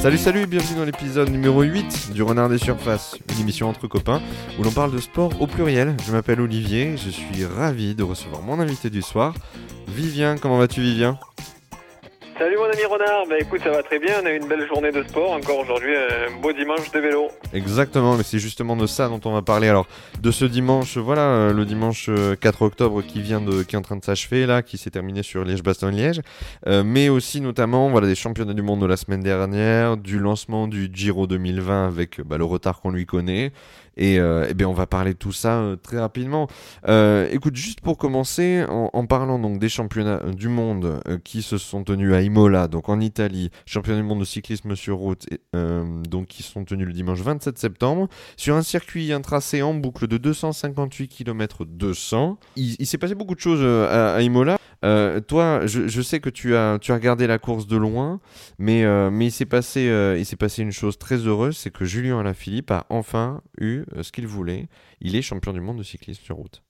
Salut salut et bienvenue dans l'épisode numéro 8 du Renard des Surfaces, une émission entre copains où l'on parle de sport au pluriel. Je m'appelle Olivier, je suis ravi de recevoir mon invité du soir, Vivien. Comment vas-tu Vivien? Ami Renard, bah écoute ça va très bien, on a eu une belle journée de sport, encore aujourd'hui un beau dimanche de vélo. Exactement, mais c'est justement de ça dont on va parler. Alors de ce dimanche, voilà, euh, le dimanche 4 euh, octobre qui vient de, qui est en train de s'achever là, qui s'est terminé sur Liège-Bastogne-Liège, euh, mais aussi notamment voilà des championnats du monde de la semaine dernière, du lancement du Giro 2020 avec bah, le retard qu'on lui connaît, et, euh, eh bien, on va parler de tout ça euh, très rapidement. Euh, écoute, juste pour commencer, en, parlant donc des championnats du monde qui se sont tenus à Imola, donc en Italie, championnat du monde de cyclisme sur route, donc qui sont tenus le dimanche 27 septembre, sur un circuit, un tracé en boucle de 258 km 200. Il, s'est passé beaucoup de choses à, Imola. toi, je, sais que tu as, tu as regardé la course de loin, mais, mais il s'est passé, il s'est passé une chose très heureuse, c'est que Julien Alaphilippe a enfin eu euh, ce qu'il voulait. Il est champion du monde de cyclisme sur route.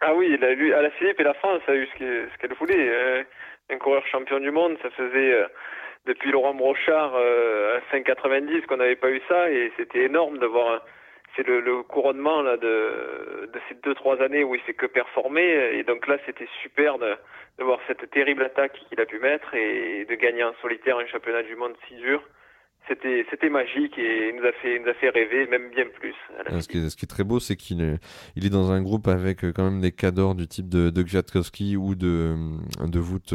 Ah oui, il a eu, à la Philippe et la France a eu ce qu'elle voulait. Euh, un coureur champion du monde, ça faisait euh, depuis Laurent Brochard à 5,90 qu'on n'avait pas eu ça et c'était énorme de voir. c'est le, couronnement là de, de ces deux trois années où il fait que performer et donc là c'était super de, de voir cette terrible attaque qu'il a pu mettre et de gagner en solitaire un championnat du monde si dur c'était c'était magique et il nous a fait nous a fait rêver même bien plus. Ce qui, est, ce qui, est, très beau, c'est qu'il est, il est dans un groupe avec euh, quand même des cadors du type de, de Kwiatkowski ou de de Vout.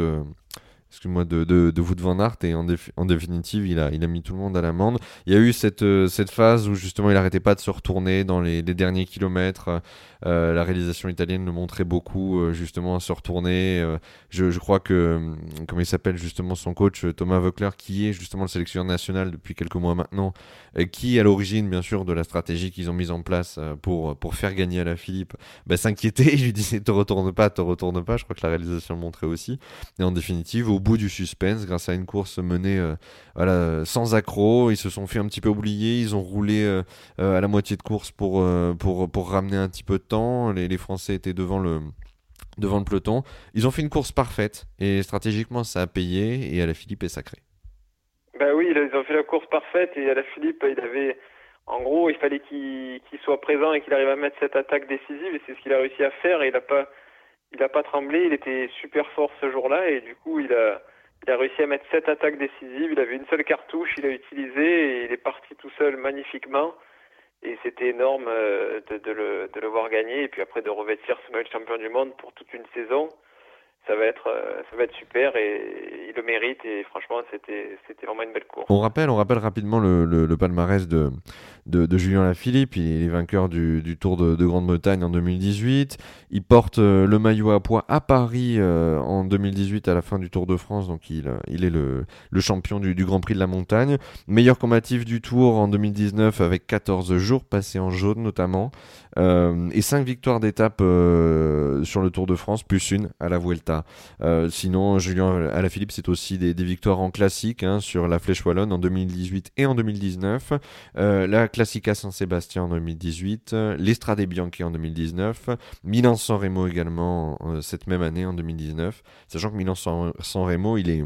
Excuse-moi, de, de, de Wout van Aert et en, en, définitive, il a, il a mis tout le monde à l'amende. Il y a eu cette, euh, cette phase où justement il arrêtait pas de se retourner dans les, derniers kilomètres. Euh, la réalisation italienne le montrait beaucoup euh, justement à se retourner. Je, je, crois que, comme il s'appelle justement son coach Thomas Voeckler, qui est justement le sélectionneur national depuis quelques mois maintenant, qui à l'origine bien sûr de la stratégie qu'ils ont mise en place pour, pour faire gagner à la Philippe, bah, s'inquiétait. Il lui disait te retourne pas, te retourne pas. Je crois que la réalisation le montrait aussi. Et en définitive, au bout du suspense grâce à une course menée euh, sans accroc. Ils se sont fait un petit peu oublier. Ils ont roulé euh, euh, à la moitié de course pour, pour, ramener un petit peu de temps. Les, Français étaient devant le, devant le peloton. Ils ont fait une course parfaite et stratégiquement ça a payé et à la Philippe est sacré. Ben oui, ils ont fait la course parfaite et à la Philippe, il avait, en gros, il fallait qu'il soit présent et qu'il arrive à mettre cette attaque décisive et c'est ce qu'il a réussi à faire et il n'a pas, il a pas tremblé, il était super fort ce jour-là et du coup il a, réussi à mettre sept attaques décisives. Il avait une seule cartouche, il a utilisé et il est parti tout seul magnifiquement. Et c'était énorme euh, de, le, voir gagner et puis après de revêtir ce match champion du monde pour toute une saison ça va être euh, super et il le mérite et franchement c'était vraiment une belle course. On rappelle on rappelle rapidement le, palmarès de, de, de Julien Lafilippe, il est vainqueur du, Tour de, de Grande-Bretagne en 2018, il porte euh, le maillot à poids à Paris euh, en 2018 à la fin du Tour de France. Donc il, il est le, champion du, Grand Prix de la montagne, meilleur combatif du Tour en 2019 avec 14 jours passés en jaune notamment. Et 5 victoires d'étape sur le Tour de France plus une à la Vuelta. Euh, sinon, Julien Alaphilippe, c'est aussi des, victoires en classique hein, sur la Flèche Wallonne en 2018 et en 2019, euh, la Classica Saint-Sébastien en 2018, l'Estrade Bianchi en 2019, Milan-San Remo également euh, cette même année en 2019, sachant que Milan-San Remo, il est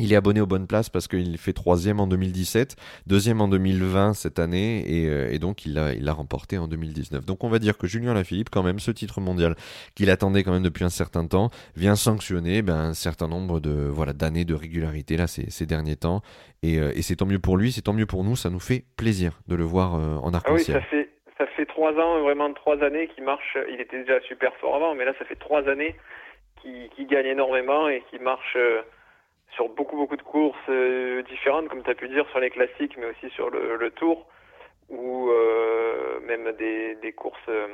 il est abonné aux bonnes places parce qu'il fait troisième en 2017, deuxième en 2020 cette année et, euh, et donc il l'a il remporté en 2019. Donc on va dire que Julien Lafilippe, quand même, ce titre mondial qu'il attendait quand même depuis un certain temps, vient sanctionner ben, un certain nombre de voilà d'années de régularité là ces, ces derniers temps et, euh, et c'est tant mieux pour lui, c'est tant mieux pour nous, ça nous fait plaisir de le voir euh, en arc-en-ciel. Ah oui, ça fait ça fait trois ans, vraiment trois années qu'il marche. Il était déjà super fort avant, mais là ça fait trois années qu'il gagne énormément et qu'il marche sur beaucoup beaucoup de courses euh, différentes, comme tu as pu dire, sur les classiques, mais aussi sur le, le Tour, ou euh, même des, des courses euh,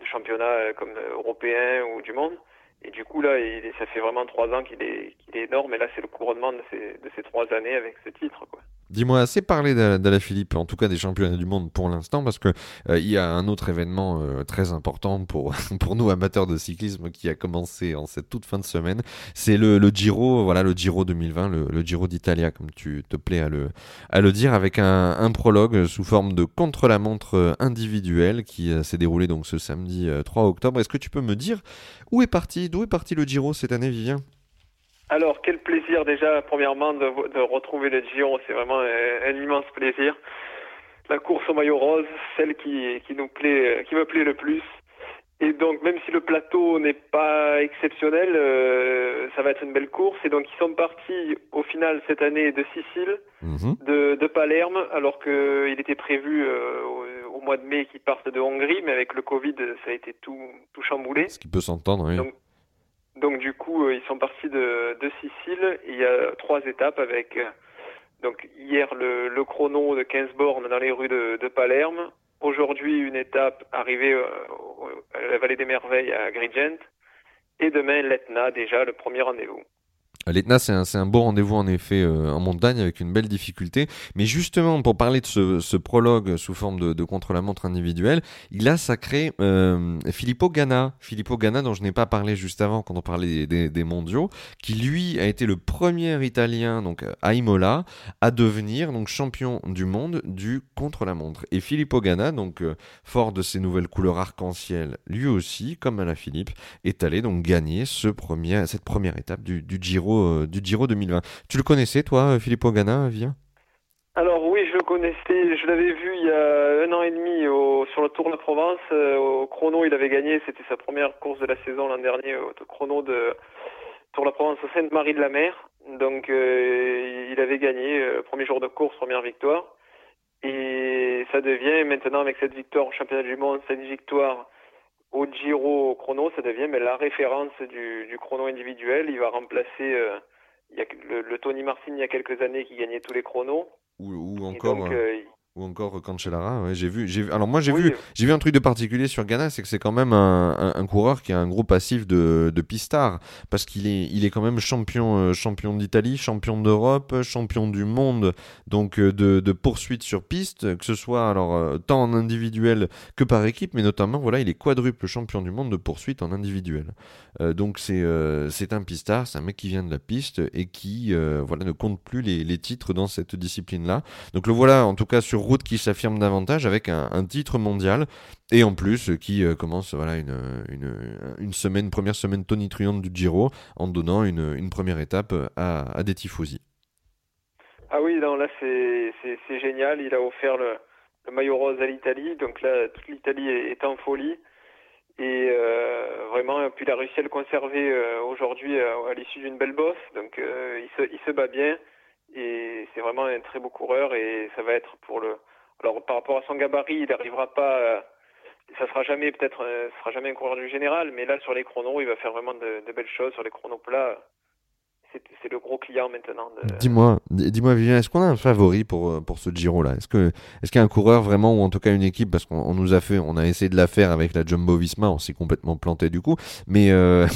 de championnat comme européens ou du monde. Et du coup, là, il, ça fait vraiment trois ans qu'il est, qu'il est énorme, et là, c'est le couronnement de ces, de ces trois années avec ce titre. Quoi. Dis-moi assez parlé d'Ala Philippe, en tout cas des championnats du monde pour l'instant, parce que euh, il y a un autre événement euh, très important pour nous amateurs de cyclisme qui a commencé en cette toute fin de semaine. C'est le, Giro, voilà le Giro 2020, le, Giro d'Italia, comme tu te plais à le dire, avec un, un prologue sous forme de contre-la-montre individuel qui euh, s'est déroulé donc ce samedi 3 octobre. Est-ce que tu peux me dire où est parti, d'où est parti le Giro cette année, Vivien? Alors, quel plaisir déjà, premièrement, de, de retrouver le Giro, c'est vraiment un, un, immense plaisir. La course au maillot rose, celle qui, qui nous plaît, qui me plaît le plus. Et donc, même si le plateau n'est pas exceptionnel, euh, ça va être une belle course. Et donc, ils sont partis au final cette année de Sicile, Mhm. de, de Palerme, alors qu'il était prévu euh, au, au mois de mai qu'ils partent de Hongrie, mais avec le Covid, ça a été tout, tout chamboulé. Ce qui peut s'entendre, oui. Donc, Donc, du coup, euh, ils sont partis de, de Sicile. Il y a trois étapes avec, euh, donc, hier, le, le chrono de 15 bornes dans les rues de, de Palerme. Aujourd'hui, une étape arrivée euh, à la vallée des merveilles à Agrigent. Et demain, l'Etna, déjà, le premier rendez-vous. L'Etna, c'est un, beau rendez-vous en effet euh, en montagne avec une belle difficulté. Mais justement, pour parler de ce, prologue sous forme de, contre-la-montre individuelle, il a sacré euh, Filippo Ganna. Filippo Ganna, dont je n'ai pas parlé juste avant quand on parlait des, mondiaux, qui lui a été le premier Italien donc à Imola à devenir donc champion du monde du contre-la-montre. Et Filippo Ganna, donc euh, fort de ses nouvelles couleurs arc-en-ciel, lui aussi, comme à la Philippe, est allé donc gagner cette première étape du Giro, euh, du Giro 2020. Tu le connaissais, toi, euh, Filippo Ganna, Via Alors oui, je le connaissais, je l'avais vu il y a un an et demi au, sur le Tour de Provence. euh, au chrono, il avait gagné, c'était sa première course de la saison l'an dernier au chrono de Tour de la Provence Sainte-Marie de la Mer. Donc il avait gagné, premier jour de course, première victoire. Et ça devient maintenant avec cette victoire au championnat du monde, cette victoire au Giro au chrono, ça devient mais, la référence du, du chrono individuel. Il va remplacer euh, il y a, le, le Tony Martin il y a quelques années qui gagnait tous les chronos. ou, ou Et encore, donc, euh, euh, ou encore Cancellara. Ouais, j'ai vu, j'ai Alors moi, j'ai oui, vu, j'ai vu un truc de particulier sur Ganna, c'est que c'est quand même un, un- un coureur qui a un gros passif de, de pistard, parce qu'il est, il est quand même champion, euh, champion d'Italie, champion d'Europe, champion du monde, donc euh, de, de poursuite sur piste, que ce soit alors euh, tant en individuel que par équipe, mais notamment voilà, il est quadruple champion du monde de poursuite en individuel. Donc c'est, c'est un pistard, c'est un mec qui vient de la piste et qui voilà ne compte plus les, les titres dans cette discipline-là. Donc le voilà en tout cas sur route qui s'affirme davantage avec un, titre mondial et en plus euh, qui euh, commence voilà une, semaine, première semaine tonitruante du Giro en donnant une, première étape à, à des tifosi. Ah oui, non, là c'est génial. Il a offert le, maillot rose à l'Italie, donc là toute l'Italie est, en folie. Et euh, vraiment, puis il a réussi à le conserver euh, aujourd'hui à, l'issue d'une belle bosse. Donc euh, il se bat bien et c'est vraiment un très beau coureur et ça va être pour le. Alors par rapport à son gabarit, il n'arrivera pas. euh, ça sera jamais peut-être, euh, sera jamais un coureur du général, mais là sur les chronos, il va faire vraiment de, de belles choses sur les chronos plats. C'est le gros client maintenant. Dis-moi, dis- dis-moi Vivien, est-ce qu'on a un favori pour, euh, pour ce Giro là Est-ce que est-ce qu'il y a un coureur vraiment ou en tout cas une équipe parce qu'on on nous a fait, on a essayé de la faire avec la Jumbo Visma, on s'est complètement planté du coup, mais euh,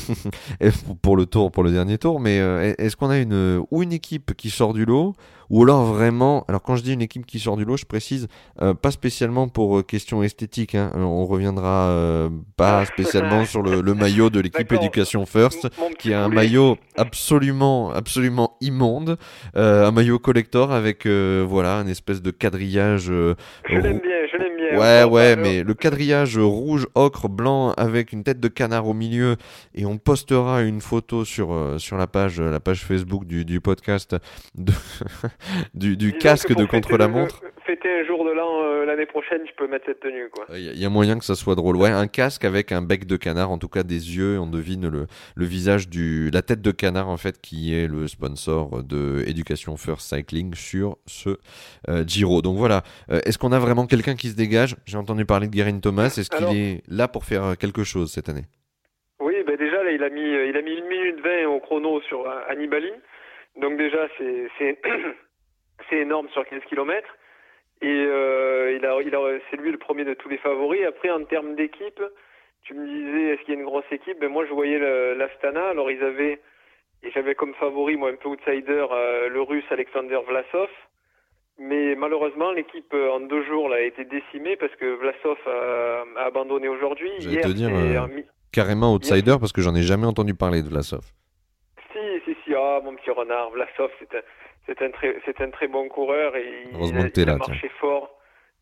pour le tour, pour le dernier tour, mais euh, est-ce qu'on a une ou une équipe qui sort du lot ou alors vraiment, alors quand je dis une équipe qui sort du lot, je précise euh, pas spécialement pour euh, question esthétique, hein, euh, on reviendra euh, pas spécialement sur le, le maillot de l'équipe. Education First qui a un maillot absolument, absolument immonde, euh, un maillot collector avec euh, voilà un espèce de quadrillage. euh, Je l'aime rou- bien, Ouais, ouais, mais le quadrillage rouge, ocre, blanc avec une tête de canard au milieu et on postera une photo sur euh, sur la page la page Facebook du, du podcast de, du, du casque de contre la le- montre. Fêter un jour de l'an euh, l'année prochaine, je peux mettre cette tenue, quoi. Il y, a- y a moyen que ça soit drôle. Ouais, un casque avec un bec de canard, en tout cas des yeux, on devine le, le visage du, la tête de canard en fait, qui est le sponsor de Education First Cycling sur ce euh, Giro. Donc voilà. Euh, Est-ce qu'on a vraiment quelqu'un qui se dégage? J'ai entendu parler de Guérin Thomas. Est-ce qu'il Alors- est là pour faire euh, quelque chose cette année? Oui, ben déjà là, il a mis, euh, il a mis une minute 20 au chrono sur Annibali. Donc déjà, c'est, c'est, c'est énorme sur 15 km. Et euh, il a, il a, c'est lui le premier de tous les favoris. Après, en termes d'équipe, tu me disais, est-ce qu'il y a une grosse équipe? Ben moi, je voyais l'Astana. Alors ils avaient, et j'avais comme favori, moi, un peu outsider, euh, le Russe Alexander Vlasov. Mais malheureusement, l'équipe euh, en deux jours là, a été décimée parce que Vlasov a, a abandonné aujourd'hui. J'allais te dire, euh, Carrément outsider parce que j'en ai jamais entendu parler de Vlasov. Si, si, si, ah, mon petit renard, Vlasov, c'est un, c'est un très, c'est un très bon coureur et il, a, il marché fort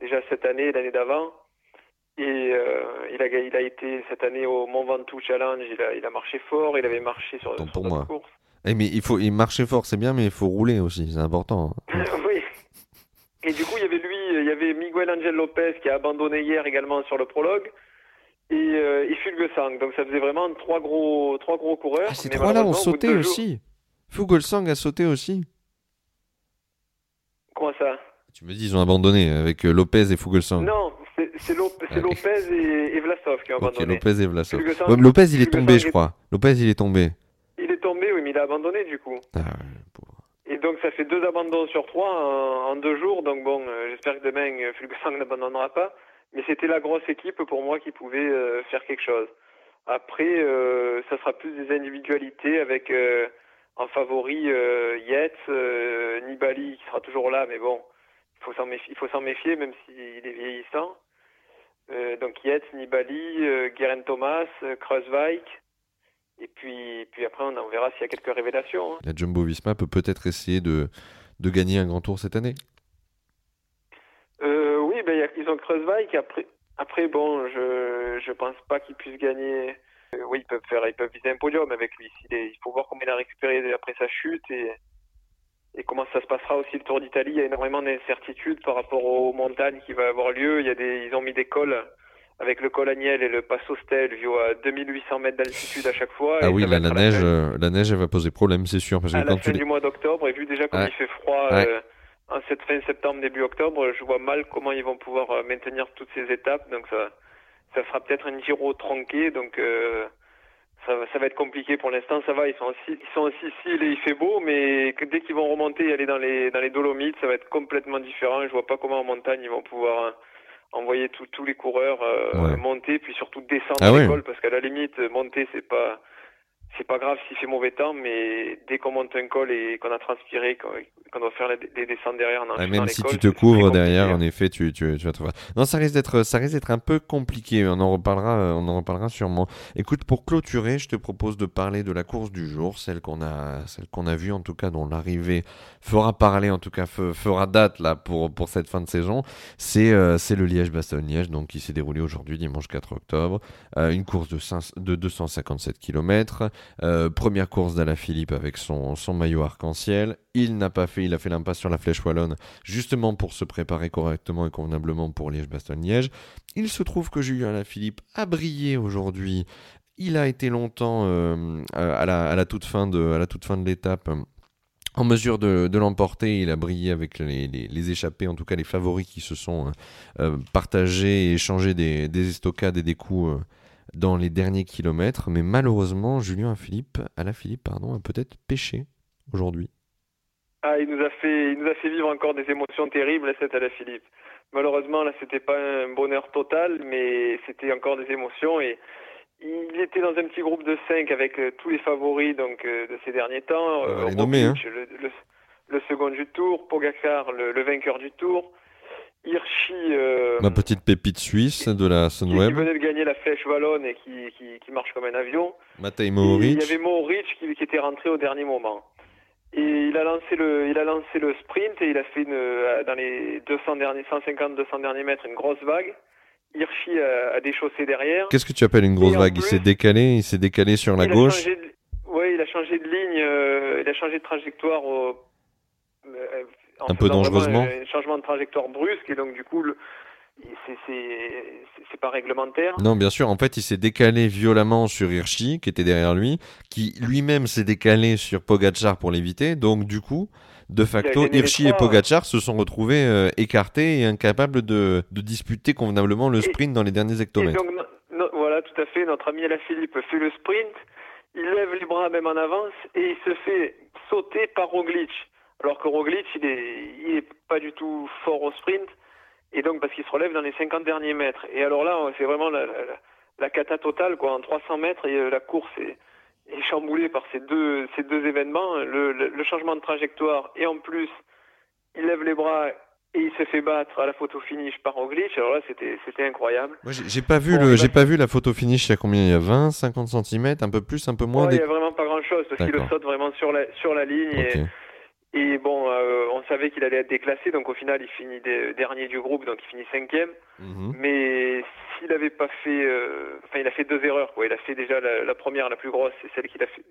déjà cette année, l'année d'avant. Et euh, il, a, il a été cette année au Mont Ventoux Challenge, il a, il a marché fort, il avait marché sur, sur pour moi. courses. Eh, mais il faut, il marcher fort, c'est bien, mais il faut rouler aussi, c'est important. oui. Et du coup, il y avait lui, il y avait Miguel Angel Lopez qui a abandonné hier également sur le prologue. Et, euh, et Fulgesang. Donc ça faisait vraiment trois gros, trois gros coureurs. Ah, ces trois-là ont sauté deux jours- aussi. Fuglsang a sauté aussi. Comment ça Tu me dis, ils ont abandonné avec euh, Lopez et Fuglsang. Non, c'est Ah. Lopez et, et Vlasov qui ont Ok, abandonné. Lopez et Vlasov. Fuglsang- Ouais, mais Lopez, il est Fuglsang tombé, je crois. Lopez, il est tombé. Il est tombé, oui, mais il a abandonné du coup. Ah. Et donc ça fait deux abandons sur trois en, en deux jours. Donc bon, euh, j'espère que demain euh, Fulgesang n'abandonnera pas. Mais c'était la grosse équipe pour moi qui pouvait euh, faire quelque chose. Après, ça sera plus des individualités avec en favori euh, Yates, euh, Nibali qui sera toujours là, mais bon, il faut s'en méfier, même s'il est vieillissant. Euh, donc Yates, Nibali, euh, Guerin Thomas, Kruiswijk. Et puis, puis après, on, verra s'il y a quelques révélations. hein. La Jumbo Visma peut peut-être essayer de, de gagner un grand tour cette année. Oui, ben, il y a- ils ont Kreuzweig. Après, après, bon, je je pense pas qu'ils puissent gagner. Euh, oui, ils peuvent faire, ils peuvent viser un podium avec lui. Est- il faut voir comment il a récupéré après sa chute et et comment ça se passera aussi le Tour d'Italie. Il y a énormément d'incertitudes par rapport aux montagnes qui va avoir lieu. Il y a des, ils ont mis des cols avec le col Agnel et le Passo Stelvio à 2800 mètres d'altitude à chaque fois. Ah et oui, là, la neige, euh, la neige, elle va poser problème, c'est sûr. Parce que à la quand tu fin du mois d'octobre, et vu déjà comme Ouais. il fait froid euh, en cette fin septembre, début octobre, je vois mal comment ils vont pouvoir maintenir toutes ces étapes. Donc ça, ça sera peut-être un Giro tronqué. Donc euh, ça, va- ça va être compliqué pour l'instant. Ça va, ils sont en, Sicile- ils sont en Sicile et il fait beau, mais que dès qu'ils vont remonter et aller dans les dans les Dolomites, ça va être complètement différent. Je vois pas comment en montagne ils vont pouvoir euh, envoyer tous tous les coureurs euh, Ouais. monter, puis surtout descendre Ah l'école, parce qu'à la limite monter c'est pas c'est pas grave s'il fait mauvais temps, mais dès qu'on monte un col et qu'on a transpiré, qu'on doit faire les descentes derrière, en Ah, même si tu te couvres derrière, en effet, tu, tu, tu vas voir. Non, ça risque d'être, ça risque d'être un peu compliqué. On en reparlera, on en reparlera sûrement. Écoute, pour clôturer, je te propose de parler de la course du jour, celle qu'on a, celle qu'on a vue en tout cas, dont l'arrivée fera parler, en tout cas fe- fera date là pour pour cette fin de saison. C'est euh, c'est le Liège-Bastogne-Liège, donc qui s'est déroulé aujourd'hui, dimanche 4 octobre. Euh, une course de, 5 de 257 km. Euh, première course d'Alaphilippe avec son, son maillot arc-en-ciel. Il n'a pas fait, il a fait l'impasse sur la flèche wallonne justement pour se préparer correctement et convenablement pour Liège-Bastogne-Liège. Il se trouve que Julien Alaphilippe a brillé aujourd'hui. Il a été longtemps euh, à, la, à la toute fin de, l'étape. euh, En mesure de, l'emporter, il a brillé avec les, les- échappés, en tout cas les favoris qui se sont partagés et échangés des, des estocades et des coups dans les derniers kilomètres. Mais malheureusement, Julien Philippe, Alaphilippe pardon, a peut-être péché aujourd'hui. Ah, il nous a fait, il nous a fait vivre encore des émotions terribles, cette à la Philippe. Malheureusement, là, c'était pas un bonheur total, mais c'était encore des émotions et il était dans un petit groupe de cinq avec euh, tous les favoris donc euh, de ces derniers temps. Euh, le, le, le second du Tour, Pogacar, le, le vainqueur du Tour, Hirschi, euh, Ma petite pépite suisse de la qui, qui Sunweb, venait de gagner la flèche wallonne et qui, qui, qui marche comme un avion. Matej Mohoric. Il y avait Mohoric qui, qui était rentré au dernier moment. Et il a lancé le, il a lancé le sprint et il a fait une, euh, dans les 200 derniers, 150-200 derniers mètres une grosse vague. Hirschi a, a déchaussé derrière. Qu'est-ce que tu appelles une grosse Et vague? Il s'est décalé, il s'est décalé sur la gauche. De, ouais, il a changé de ligne, euh, il a changé de trajectoire au, euh, en Un peu dangereusement. Un, changement de trajectoire brusque et donc du coup, le- c'est- c'est c'est pas réglementaire. Non, bien sûr, en fait, il s'est décalé violemment sur Hirschi, qui était derrière lui, qui lui-même s'est décalé sur Pogachar pour l'éviter. Donc, du coup, de facto, Hirschi et trois. Pogachar se sont retrouvés euh, écartés et incapables de, de disputer convenablement le Et- sprint dans les derniers Et hectomètres. donc, no- no- voilà, tout à fait, notre ami Alaphilippe fait le sprint, il lève les bras même en avance et il se fait sauter par Roglic. Alors que Roglic, il est, il est pas du tout fort au sprint, et donc parce qu'il se relève dans les 50 derniers mètres. Et alors là, c'est vraiment la, la, la cata totale, quoi. En 300 mètres, et euh, la course est, est chamboulée par ces deux, ces deux événements, le, le- le changement de trajectoire, et en plus, il lève les bras et il se fait battre à la photo finish par Roglic. Alors là, c'était, c'était incroyable. Moi, j'ai pas vu Bon, le, il j'ai va- pas vu la photo finish. Il y a combien? Il y a 20, 50 cm, un peu plus, un peu moins. Ouais, des- il n'y a vraiment pas grand chose parce qu'il le saute vraiment sur la, sur la ligne. Ok. Et, et bon, euh, on savait qu'il allait être déclassé, donc au final, il finit dernier du groupe, donc il finit cinquième. Mhm. Mais s'il n'avait pas fait. euh, Enfin, il a fait deux erreurs, quoi. Il a fait déjà la, la première, la plus grosse, c'est celle qu'il a fait.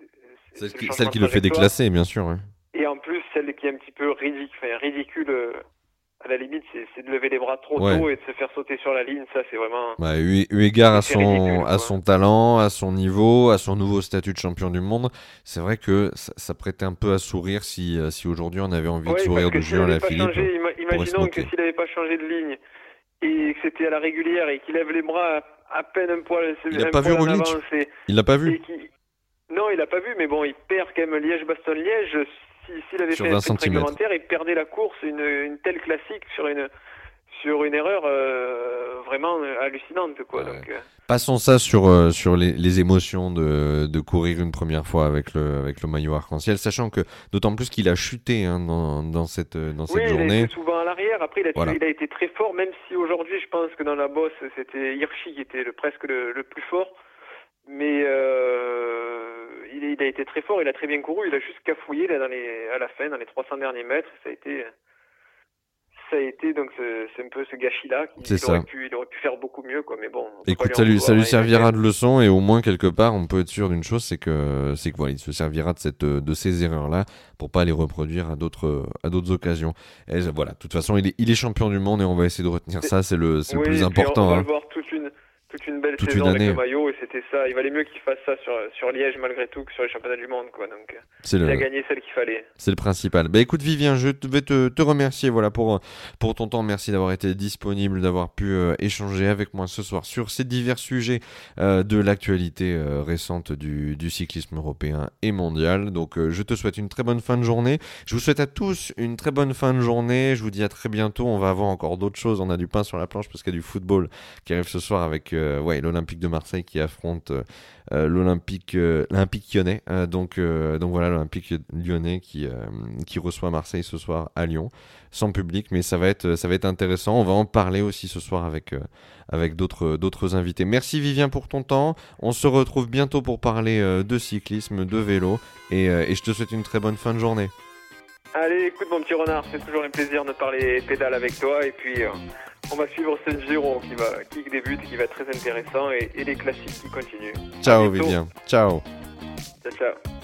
Celle qui, celle qui le fait déclasser, bien sûr. Ouais. Et en plus, celle qui est un petit peu ridicule, enfin, ridicule euh, à la limite, c'est de lever les bras trop tôt et de se faire sauter sur la ligne. Ça, c'est vraiment. Bah, eu, égard à son, à son talent, à son niveau, à son nouveau statut de champion du monde, c'est vrai que ça, prêtait un peu à sourire si, euh, si aujourd'hui on avait envie de sourire de Julien Lafilippe. Changé, imaginons que s'il n'avait pas changé de ligne et que c'était à la régulière et qu'il lève les bras à, peine un poil, il n'a pas vu Roglic. Il l'a pas vu. Non, il n'a pas vu, mais bon, il perd quand même Liège-Bastogne-Liège s'il avait fait un truc réglementaire, il perdait la course, une, une telle classique sur une sur une erreur euh, vraiment hallucinante quoi. Donc, euh. Passons ça sur euh, sur les, les, émotions de, de courir une première fois avec le avec le maillot arc-en-ciel, sachant que d'autant plus qu'il a chuté hein, dans, dans cette dans cette journée. Il souvent à l'arrière. Après, il a, il a été très fort, même si aujourd'hui, je pense que dans la bosse, c'était Hirschi qui était le, presque le, le plus fort. Mais euh, il, il, a été très fort, il a très bien couru, il a juste cafouillé là, dans les, à la fin, dans les 300 derniers mètres. Ça a été, ça a été donc c'est un peu ce gâchis-là. C'est ça. Aurait pu, il aurait pu faire beaucoup mieux, quoi. Mais bon. Écoute, ça lui, ça lui servira de leçon et au moins quelque part, on peut être sûr d'une chose, c'est que c'est que voilà, il se servira de cette de ces erreurs-là pour pas les reproduire à d'autres à d'autres occasions. Et voilà, de toute façon, il est, il est champion du monde et on va essayer de retenir ça. C'est le, c'est le plus important. On va hein. le voir toute une belle saison avec le maillot et c'était ça. Il valait mieux qu'il fasse ça sur, sur Liège malgré tout que sur les championnats du monde. Quoi. Donc, il a gagné celle qu'il fallait. C'est le principal. Bah écoute Vivien, je vais te, te remercier voilà, pour, pour ton temps. Merci d'avoir été disponible, d'avoir pu euh, échanger avec moi ce soir sur ces divers sujets euh, de l'actualité euh, récente du, du, cyclisme européen et mondial. Donc je te souhaite une très bonne fin de journée. Je vous souhaite à tous une très bonne fin de journée. Je vous dis à très bientôt. On va avoir encore d'autres choses. On a du pain sur la planche parce qu'il y a du football qui arrive ce soir avec ouais, l'Olympique de Marseille qui affronte euh, euh, l'Olympique lyonnais. donc, donc voilà, l'Olympique lyonnais qui, qui reçoit Marseille ce soir à Lyon, sans public, mais ça va être, ça va être intéressant. On va en parler aussi ce soir avec, avec d'autres, d'autres invités. Merci Vivien pour ton temps. On se retrouve bientôt pour parler de cyclisme, de vélo, et, et je te souhaite une très bonne fin de journée. Allez, écoute mon petit renard, c'est toujours un plaisir de parler pédale avec toi et puis euh, on va suivre ce Giro qui va qui débute, qui va être très intéressant et, et les classiques qui continuent. Ciao Vivien, ciao. Ciao ciao.